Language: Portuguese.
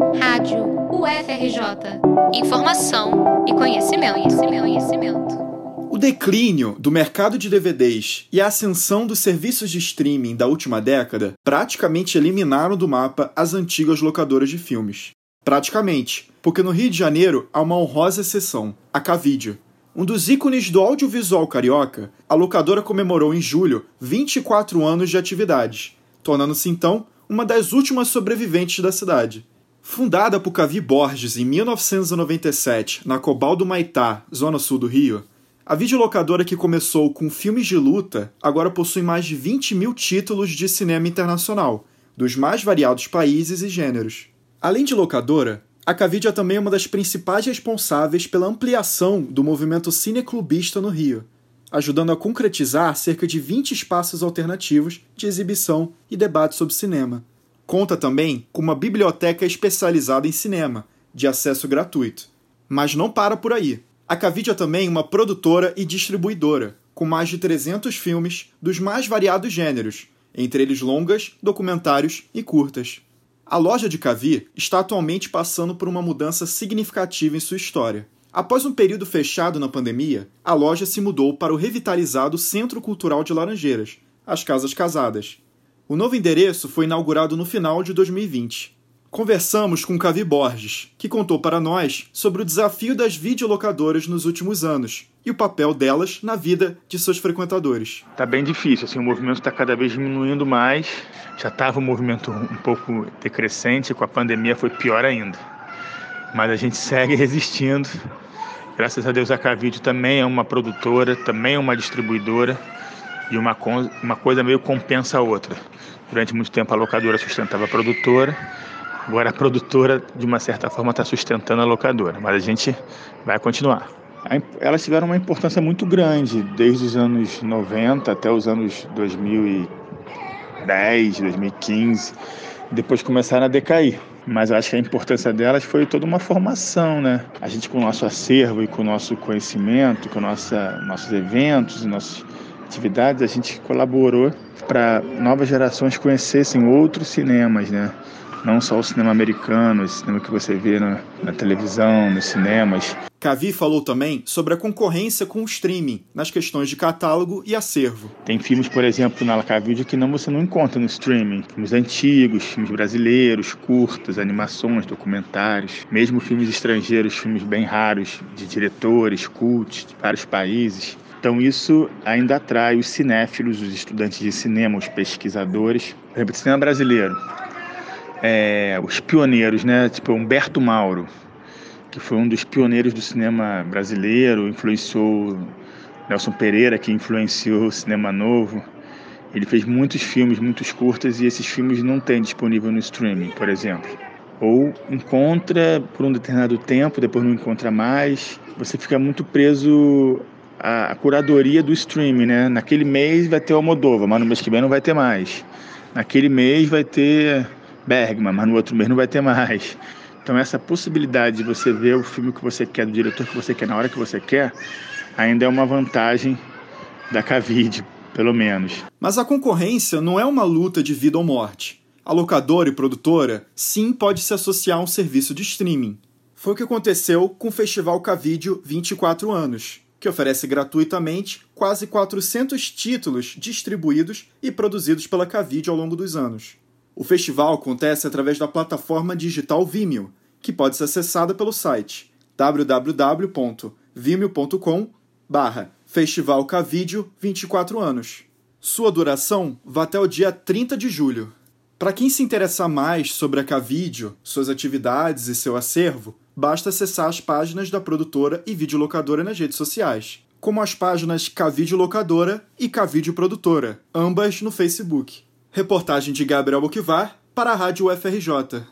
Rádio UFRJ. Informação e conhecimento, conhecimento, conhecimento. O declínio do mercado de DVDs e a ascensão dos serviços de streaming da última década praticamente eliminaram do mapa as antigas locadoras de filmes. Praticamente, porque no Rio de Janeiro há uma honrosa exceção, a Cavídeo. Um dos ícones do audiovisual carioca, a locadora comemorou em julho 24 anos de atividade, tornando-se então uma das últimas sobreviventes da cidade. Fundada por Cavi Borges em 1997 na Cobal do Maitá, zona sul do Rio, a videolocadora que começou com filmes de luta agora possui mais de 20 mil títulos de cinema internacional, dos mais variados países e gêneros. Além de locadora, a Cavide é também uma das principais responsáveis pela ampliação do movimento cineclubista no Rio, ajudando a concretizar cerca de 20 espaços alternativos de exibição e debate sobre cinema. Conta também com uma biblioteca especializada em cinema, de acesso gratuito. Mas não para por aí. A Cavide é também uma produtora e distribuidora, com mais de 300 filmes dos mais variados gêneros, entre eles longas, documentários e curtas. A loja de Cavi está atualmente passando por uma mudança significativa em sua história. Após um período fechado na pandemia, a loja se mudou para o revitalizado Centro Cultural de Laranjeiras, as Casas Casadas. O novo endereço foi inaugurado no final de 2020. Conversamos com Cavi Borges, que contou para nós sobre o desafio das videolocadoras nos últimos anos e o papel delas na vida de seus frequentadores. Tá bem difícil, assim, o movimento está cada vez diminuindo mais. Já estava um movimento um pouco decrescente, com a pandemia foi pior ainda. Mas a gente segue resistindo. Graças a Deus a Cavídeo também é uma produtora, também é uma distribuidora e uma, uma coisa meio compensa a outra. Durante muito tempo a locadora sustentava a produtora Agora a produtora, de uma certa forma, está sustentando a locadora, mas a gente vai continuar. Elas tiveram uma importância muito grande, desde os anos 90 até os anos 2010, 2015. Depois começaram a decair. Mas eu acho que a importância delas foi toda uma formação, né? A gente com o nosso acervo e com o nosso conhecimento, com nossa, nossos eventos nossas atividades, a gente colaborou para novas gerações conhecessem outros cinemas, né? não só o cinema americano, o cinema que você vê na, na televisão, nos cinemas. Cavi falou também sobre a concorrência com o streaming, nas questões de catálogo e acervo. Tem filmes, por exemplo, na Lacavídeo que não, você não encontra no streaming. Filmes antigos, filmes brasileiros, curtas, animações, documentários, mesmo filmes estrangeiros, filmes bem raros, de diretores, cult, de vários países. Então isso ainda atrai os cinéfilos, os estudantes de cinema, os pesquisadores. Por exemplo, cinema brasileiro é, os pioneiros, né? Tipo Humberto Mauro, que foi um dos pioneiros do cinema brasileiro, influenciou Nelson Pereira, que influenciou o cinema novo. Ele fez muitos filmes, muitos curtas, e esses filmes não tem disponível no streaming, por exemplo. Ou encontra por um determinado tempo, depois não encontra mais. Você fica muito preso à, curadoria do streaming, né? Naquele mês vai ter o Almodóvar, mas no mês que vem não vai ter mais. Naquele mês vai ter Bergman, mas no outro mês não vai ter mais. Então essa possibilidade de você ver o filme que você quer, do diretor que você quer, na hora que você quer, ainda é uma vantagem da Cavid, pelo menos. Mas a concorrência não é uma luta de vida ou morte. A locadora e produtora sim pode se associar a um serviço de streaming. Foi o que aconteceu com o Festival Cavídeo 24 anos, que oferece gratuitamente quase 400 títulos distribuídos e produzidos pela Cavídeo ao longo dos anos. O festival acontece através da plataforma digital Vimeo, que pode ser acessada pelo site www.vimeo.com barra Festival 24 anos. Sua duração vai até o dia 30 de julho. Para quem se interessar mais sobre a Cavídeo, suas atividades e seu acervo, basta acessar as páginas da produtora e videolocadora nas redes sociais, como as páginas Cavídeo Locadora e Cavídeo Produtora, ambas no Facebook. Reportagem de Gabriel Boquivar para a Rádio UFRJ.